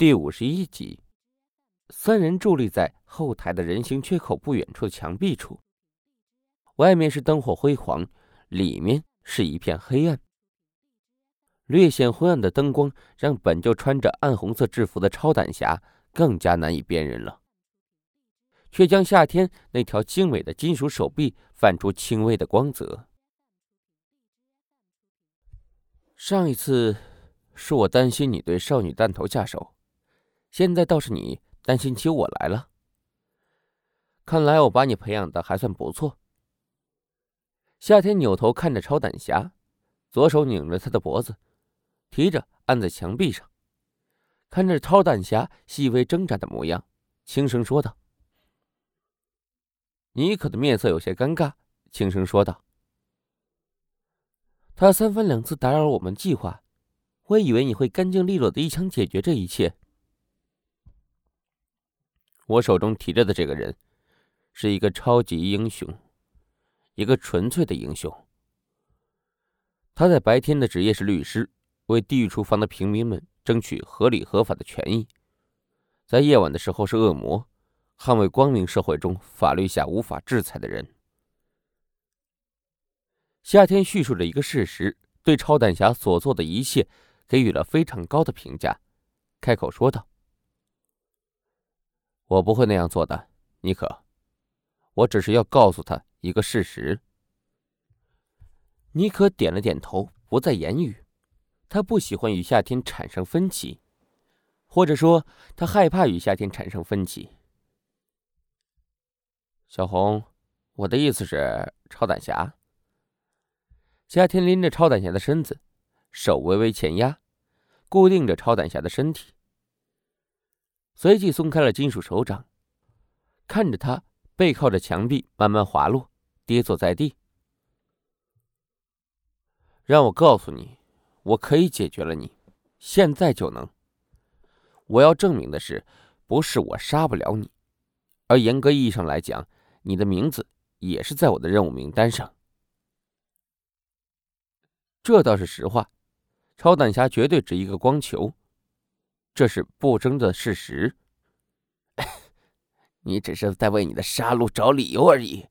第五十一集，三人伫立在后台的人行缺口不远处的墙壁处，外面是灯火辉煌，里面是一片黑暗。略显昏暗的灯光让本就穿着暗红色制服的超胆侠更加难以辨认了，却将夏天那条精美的金属手臂泛出轻微的光泽。上一次是我担心你对少女弹头下手。现在倒是你担心起我来了。看来我把你培养的还算不错。夏天扭头看着超胆侠，左手拧着他的脖子，提着按在墙壁上，看着超胆侠细微挣扎的模样，轻声说道：“妮可的面色有些尴尬，轻声说道：‘他三番两次打扰我们计划，我以为你会干净利落的一枪解决这一切。’”我手中提着的这个人，是一个超级英雄，一个纯粹的英雄。他在白天的职业是律师，为地狱厨房的平民们争取合理合法的权益；在夜晚的时候是恶魔，捍卫光明社会中法律下无法制裁的人。夏天叙述着一个事实，对超胆侠所做的一切给予了非常高的评价，开口说道。我不会那样做的，妮可。我只是要告诉他一个事实。妮可点了点头，不再言语。他不喜欢与夏天产生分歧，或者说，他害怕与夏天产生分歧。小红，我的意思是，超胆侠。夏天拎着超胆侠的身子，手微微前压，固定着超胆侠的身体。随即松开了金属手掌，看着他背靠着墙壁慢慢滑落，跌坐在地。让我告诉你，我可以解决了你，现在就能。我要证明的是，不是我杀不了你，而严格意义上来讲，你的名字也是在我的任务名单上。这倒是实话，超胆侠绝对值一个光球。这是不争的事实。你只是在为你的杀戮找理由而已。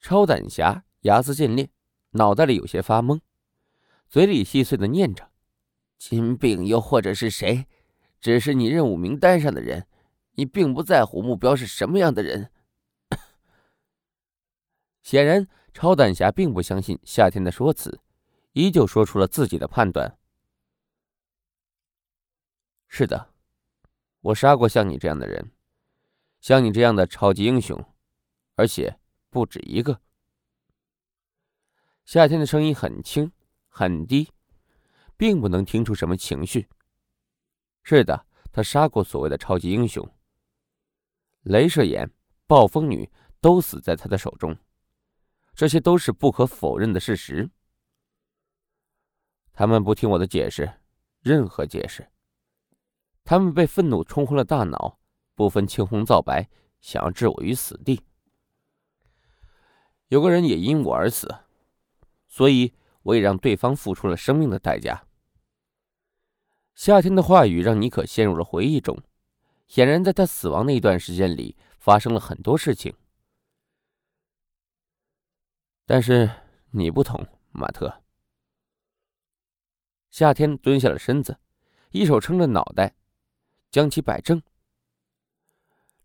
超胆侠牙眦尽裂，脑袋里有些发懵，嘴里细碎的念着：“金并又或者是谁，只是你任务名单上的人，你并不在乎目标是什么样的人。”显然，超胆侠并不相信夏天的说辞，依旧说出了自己的判断。是的，我杀过像你这样的人，像你这样的超级英雄，而且不止一个。夏天的声音很轻很低，并不能听出什么情绪。是的，他杀过所谓的超级英雄，镭射眼、暴风女都死在他的手中，这些都是不可否认的事实。他们不听我的解释，任何解释。他们被愤怒冲昏了大脑，不分青红皂白，想要置我于死地。有个人也因我而死，所以我也让对方付出了生命的代价。夏天的话语让妮可陷入了回忆中，显然在他死亡那一段时间里发生了很多事情。但是你不同，马特。夏天蹲下了身子，一手撑着脑袋。将其摆正。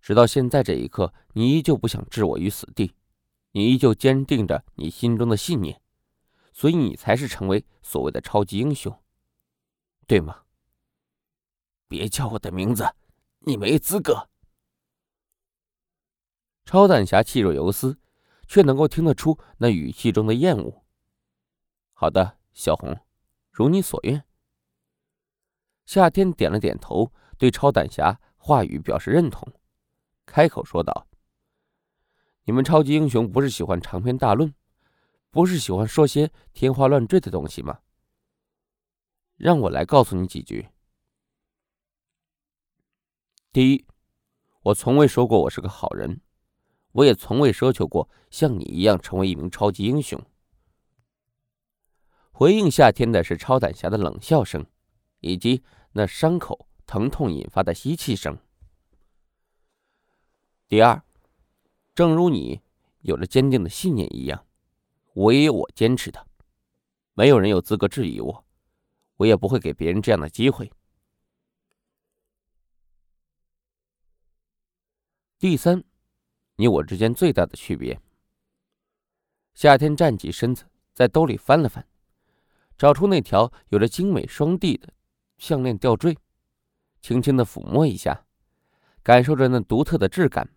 直到现在这一刻，你依旧不想置我于死地，你依旧坚定着你心中的信念，所以你才是成为所谓的超级英雄，对吗？别叫我的名字，你没资格。超胆侠气若游丝，却能够听得出那语气中的厌恶。好的，小红，如你所愿。夏天点了点头。对超胆侠话语表示认同，开口说道：“你们超级英雄不是喜欢长篇大论，不是喜欢说些天花乱坠的东西吗？让我来告诉你几句。第一，我从未说过我是个好人，我也从未奢求过像你一样成为一名超级英雄。”回应夏天的是超胆侠的冷笑声，以及那伤口疼痛引发的吸气声。第二，正如你有着坚定的信念一样，我也有我坚持的。没有人有资格质疑我，我也不会给别人这样的机会。第三，你我之间最大的区别。夏天站起身子，在兜里翻了翻，找出那条有着精美双蒂的项链吊坠，轻轻的抚摸一下，感受着那独特的质感。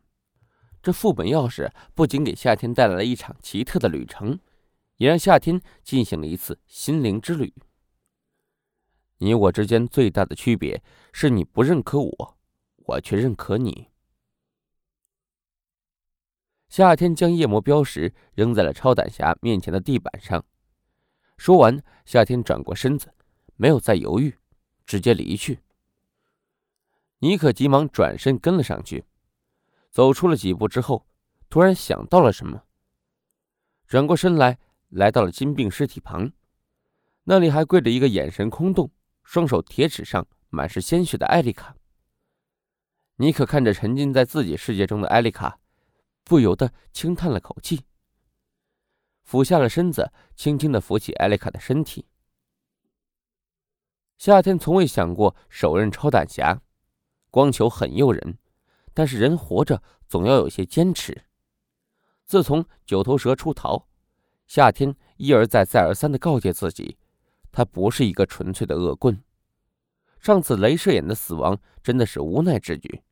这副本钥匙不仅给夏天带来了一场奇特的旅程，也让夏天进行了一次心灵之旅。你我之间最大的区别是你不认可我，我却认可你。夏天将夜魔标识扔在了超胆侠面前的地板上，说完，夏天转过身子，没有再犹豫，直接离去。尼克急忙转身跟了上去。走出了几步之后，突然想到了什么，转过身来，来到了金病尸体旁，那里还跪着一个眼神空洞、双手铁齿上满是鲜血的艾丽卡。尼克看着沉浸在自己世界中的艾丽卡，不由得轻叹了口气，俯下了身子，轻轻的扶起艾丽卡的身体。夏天从未想过手刃超胆侠，光球很诱人。但是人活着总要有些坚持。自从九头蛇出逃，夏天一而再、再而三的告诫自己，他不是一个纯粹的恶棍。上次镭射眼的死亡真的是无奈之举，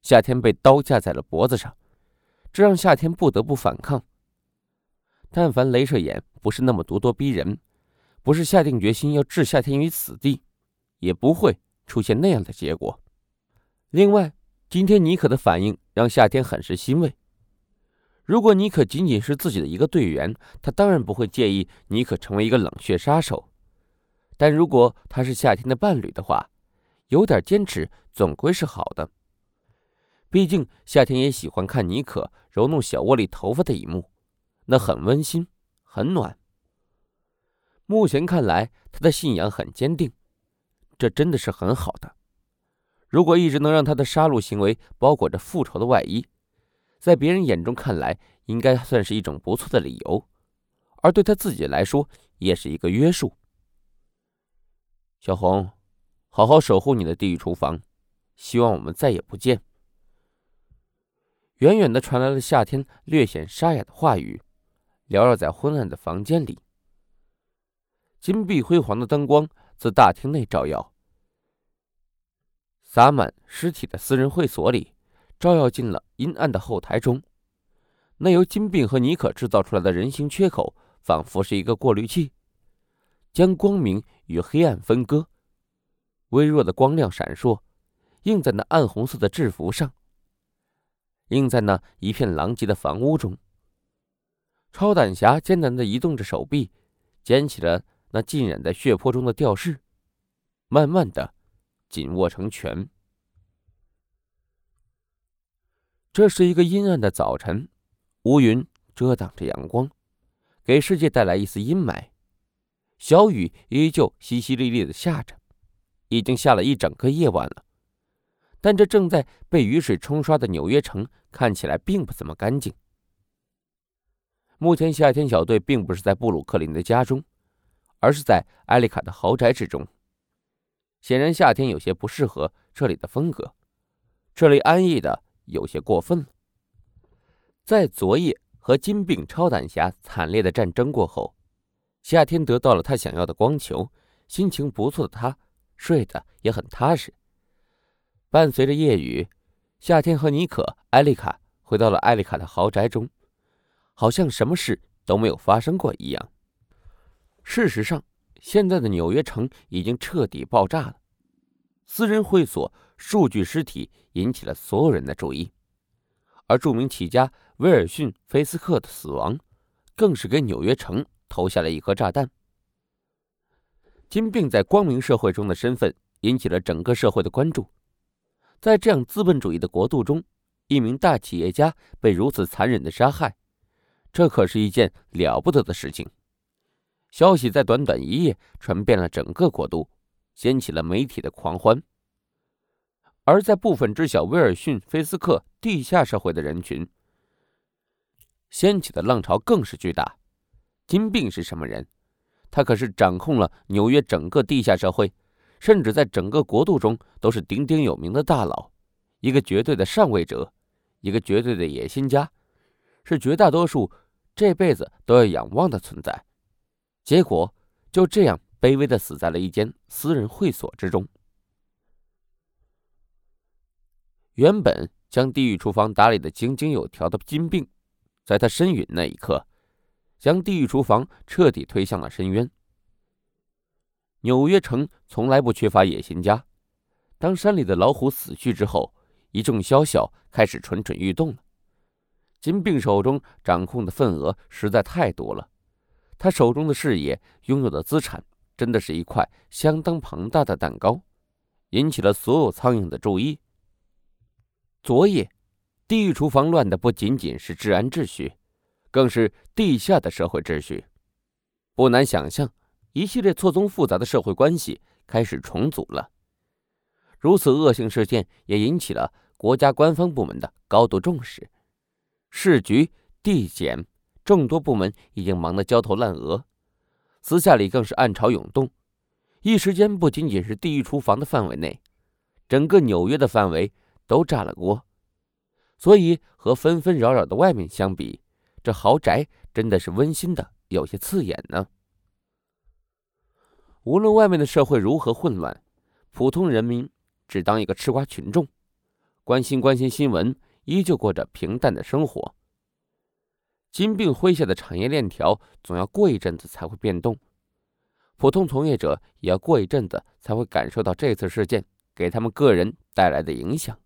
夏天被刀架在了脖子上，这让夏天不得不反抗。但凡镭射眼不是那么咄咄逼人，不是下定决心要置夏天于死地，也不会出现那样的结果。另外。今天尼可的反应让夏天很是欣慰。如果尼可仅仅是自己的一个队员，他当然不会介意尼可成为一个冷血杀手。但如果他是夏天的伴侣的话，有点坚持总归是好的。毕竟夏天也喜欢看尼可揉弄小窝里头发的一幕，那很温馨，很暖。目前看来，他的信仰很坚定，这真的是很好的。如果一直能让他的杀戮行为包裹着复仇的外衣，在别人眼中看来，应该算是一种不错的理由，而对他自己来说，也是一个约束。小红，好好守护你的地狱厨房，希望我们再也不见。远远的传来了夏天略显沙哑的话语，缭绕在昏暗的房间里。金碧辉煌的灯光自大厅内照耀。洒满尸体的私人会所里，照耀进了阴暗的后台中。那由金病和尼可制造出来的人形缺口，仿佛是一个过滤器，将光明与黑暗分割。微弱的光亮闪烁，映在那暗红色的制服上，映在那一片狼藉的房屋中。超胆侠艰难地移动着手臂，捡起了那浸染在血泊中的吊饰，慢慢的。紧握成拳。这是一个阴暗的早晨，乌云遮挡着阳光，给世界带来一丝阴霾。小雨依旧淅淅沥沥的下着，已经下了一整个夜晚了。但这正在被雨水冲刷的纽约城看起来并不怎么干净。目前，夏天小队并不是在布鲁克林的家中，而是在艾丽卡的豪宅之中。显然，夏天有些不适合这里的风格，这里安逸的有些过分了。在昨夜和金病超胆侠惨烈的战争过后，夏天得到了他想要的光球，心情不错的他睡得也很踏实。伴随着夜雨，夏天和妮可、艾丽卡回到了艾丽卡的豪宅中，好像什么事都没有发生过一样。事实上，现在的纽约城已经彻底爆炸了，私人会所数据尸体引起了所有人的注意，而著名企业家威尔逊·菲斯克的死亡，更是给纽约城投下了一颗炸弹。金并在光明社会中的身份引起了整个社会的关注，在这样资本主义的国度中，一名大企业家被如此残忍的杀害，这可是一件了不得的事情。消息在短短一夜传遍了整个国都，掀起了媒体的狂欢。而在部分知晓威尔逊·菲斯克地下社会的人群，掀起的浪潮更是巨大。金并是什么人？他可是掌控了纽约整个地下社会，甚至在整个国度中都是鼎鼎有名的大佬，一个绝对的上位者，一个绝对的野心家，是绝大多数这辈子都要仰望的存在。结果就这样卑微的死在了一间私人会所之中。原本将地狱厨房打理的井井有条的金并，在他身陨那一刻，将地狱厨房彻底推向了深渊。纽约城从来不缺乏野心家，当山里的老虎死去之后，一众宵小开始蠢蠢欲动了。金并手中掌控的份额实在太多了，他手中的事业、拥有的资产，真的是一块相当庞大的蛋糕，引起了所有苍蝇的注意。昨夜，地狱厨房乱的不仅仅是治安秩序，更是地下的社会秩序。不难想象，一系列错综复杂的社会关系开始重组了。如此恶性事件也引起了国家官方部门的高度重视，市局、地检众多部门已经忙得焦头烂额，私下里更是暗潮涌动。一时间，不仅仅是地狱厨房的范围内，整个纽约的范围。都炸了锅，所以和纷纷扰扰的外面相比，这豪宅真的是温馨的有些刺眼呢。无论外面的社会如何混乱，普通人民只当一个吃瓜群众，关心关心新闻，依旧过着平淡的生活。金并麾下的产业链条总要过一阵子才会变动，普通从业者也要过一阵子才会感受到这次事件给他们个人带来的影响。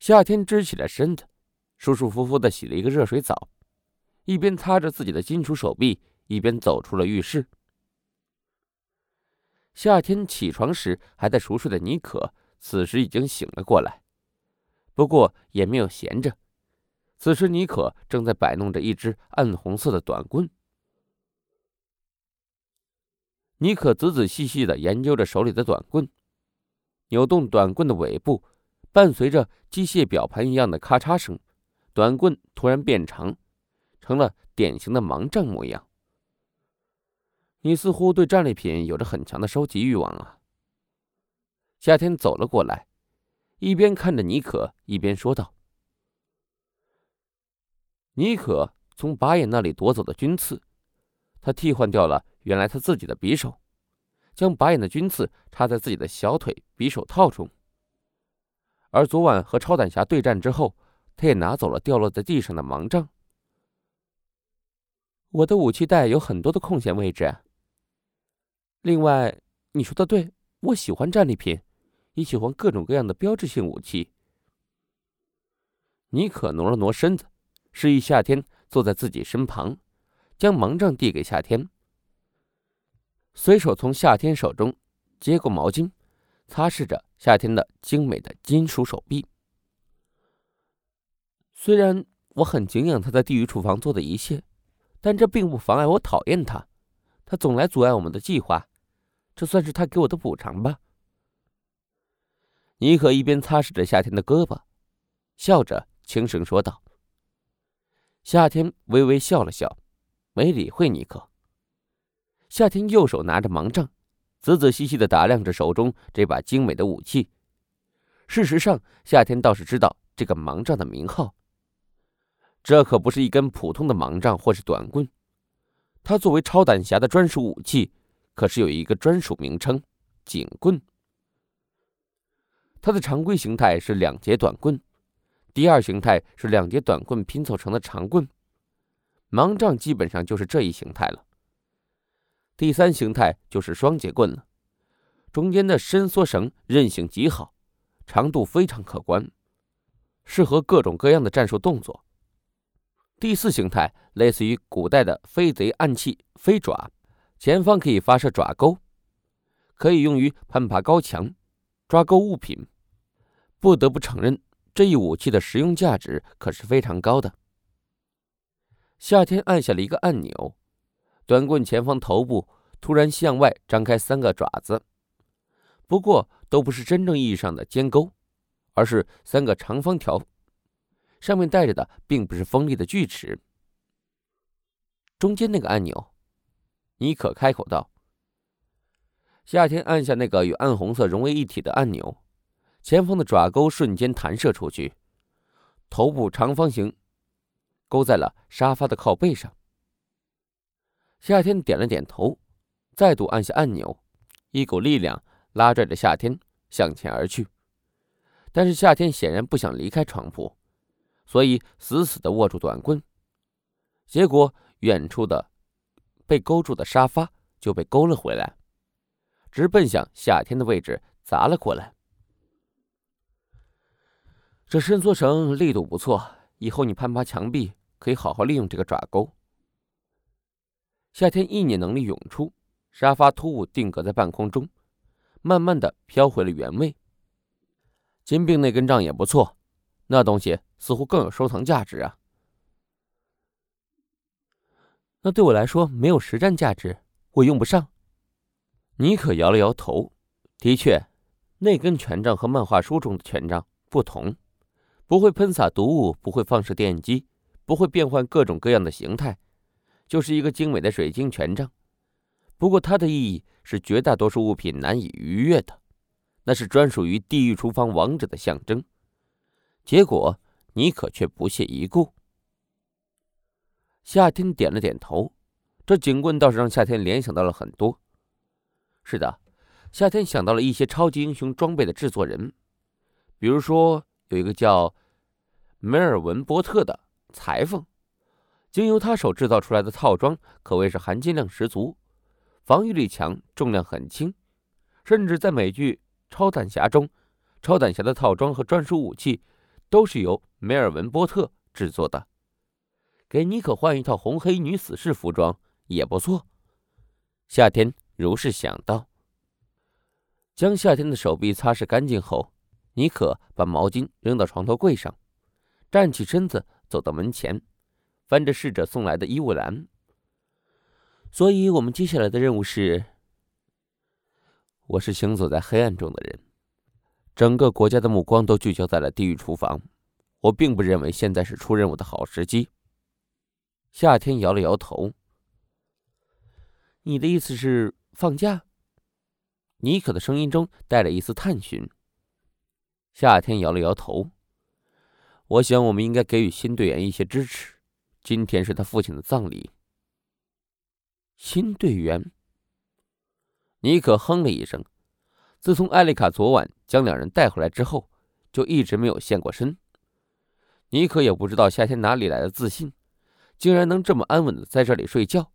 夏天支起了身子，舒舒服服的洗了一个热水澡，一边擦着自己的金属手臂，一边走出了浴室。夏天起床时还在熟睡的妮可，此时已经醒了过来，不过也没有闲着。此时，妮可正在摆弄着一只暗红色的短棍。妮可仔仔细细的研究着手里的短棍，扭动短棍的尾部。伴随着机械表盘一样的咔嚓声，短棍突然变长，成了典型的盲杖模样。你似乎对战利品有着很强的收集欲望啊！夏天走了过来，一边看着妮可，一边说道：“妮可从把眼那里夺走的军刺，他替换掉了原来他自己的匕首，将把眼的军刺插在自己的小腿匕首套中。”而昨晚和超胆侠对战之后，他也拿走了掉落在地上的盲杖。我的武器袋有很多的空闲位置。另外，你说的对，我喜欢战利品，也喜欢各种各样的标志性武器。妮可挪了挪身子，示意夏天坐在自己身旁，将盲杖递给夏天，随手从夏天手中接过毛巾。擦拭着夏天的精美的金属手臂。虽然我很敬仰他在地狱厨房做的一切，但这并不妨碍我讨厌他。他总来阻碍我们的计划，这算是他给我的补偿吧。妮可一边擦拭着夏天的胳膊，笑着轻声说道。夏天微微笑了笑，没理会尼克。夏天右手拿着盲杖。仔仔细细的打量着手中这把精美的武器。事实上，夏天倒是知道这个盲杖的名号。这可不是一根普通的盲杖或是短棍，它作为超胆侠的专属武器，可是有一个专属名称——警棍。它的常规形态是两节短棍，第二形态是两节短棍拼凑成的长棍。盲杖基本上就是这一形态了。第三形态就是双节棍了，中间的伸缩绳韧性极好，长度非常可观，适合各种各样的战术动作。第四形态类似于古代的飞贼暗器飞爪，前方可以发射爪钩，可以用于攀爬高墙、抓钩物品。不得不承认，这一武器的实用价值可是非常高的。夏天按下了一个按钮。短棍前方头部突然向外张开三个爪子，不过都不是真正意义上的尖钩，而是三个长方条，上面带着的并不是锋利的锯齿。中间那个按钮，尼可开口道。夏天按下那个与暗红色融为一体的按钮，前方的爪钩瞬间弹射出去，头部长方形勾在了沙发的靠背上。夏天点了点头。再度按下按钮，一股力量拉拽着夏天向前而去。但是夏天显然不想离开床铺，所以死死地握住短棍。结果，远处的被勾住的沙发就被勾了回来，直奔向夏天的位置砸了过来。这伸缩绳力度不错，以后你攀爬墙壁可以好好利用这个爪钩。夏天意念能力涌出。沙发突兀定格在半空中，慢慢的飘回了原位。金并那根杖也不错，那东西似乎更有收藏价值啊。那对我来说没有实战价值，我用不上。尼可摇了摇头，的确，那根权杖和漫画书中的权杖不同，不会喷洒毒物，不会放射电击，不会变换各种各样的形态，就是一个精美的水晶权杖。不过，它的意义是绝大多数物品难以逾越的，那是专属于地狱厨房王者的象征。结果，尼可却不屑一顾。夏天点了点头，这警棍倒是让夏天联想到了很多。是的，夏天想到了一些超级英雄装备的制作人，比如说有一个叫梅尔文波特的裁缝，经由他手制造出来的套装可谓是含金量十足。防御力强，重量很轻，甚至在美剧《超胆侠》中，超胆侠的套装和专属武器都是由梅尔文·波特制作的。给妮可换一套红黑女死士服装也不错。夏天如是想到。将夏天的手臂擦拭干净后，妮可把毛巾扔到床头柜上，站起身子走到门前，翻着侍者送来的衣物篮。所以，我们接下来的任务是：我是行走在黑暗中的人，整个国家的目光都聚焦在了地狱厨房。我并不认为现在是出任务的好时机。夏天摇了摇头。你的意思是放假？妮可的声音中带了一丝探寻。夏天摇了摇头。我想，我们应该给予新队员一些支持。今天是他父亲的葬礼。新队员。尼可哼了一声。自从艾丽卡昨晚将两人带回来之后，就一直没有现过身。尼可也不知道夏天哪里来的自信，竟然能这么安稳的在这里睡觉。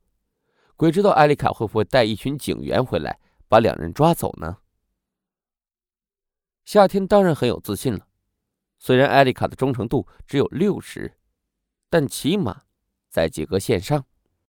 鬼知道艾丽卡会不会带一群警员回来把两人抓走呢？夏天当然很有自信了。虽然艾丽卡的忠诚度只有六十，但起码在及格线上。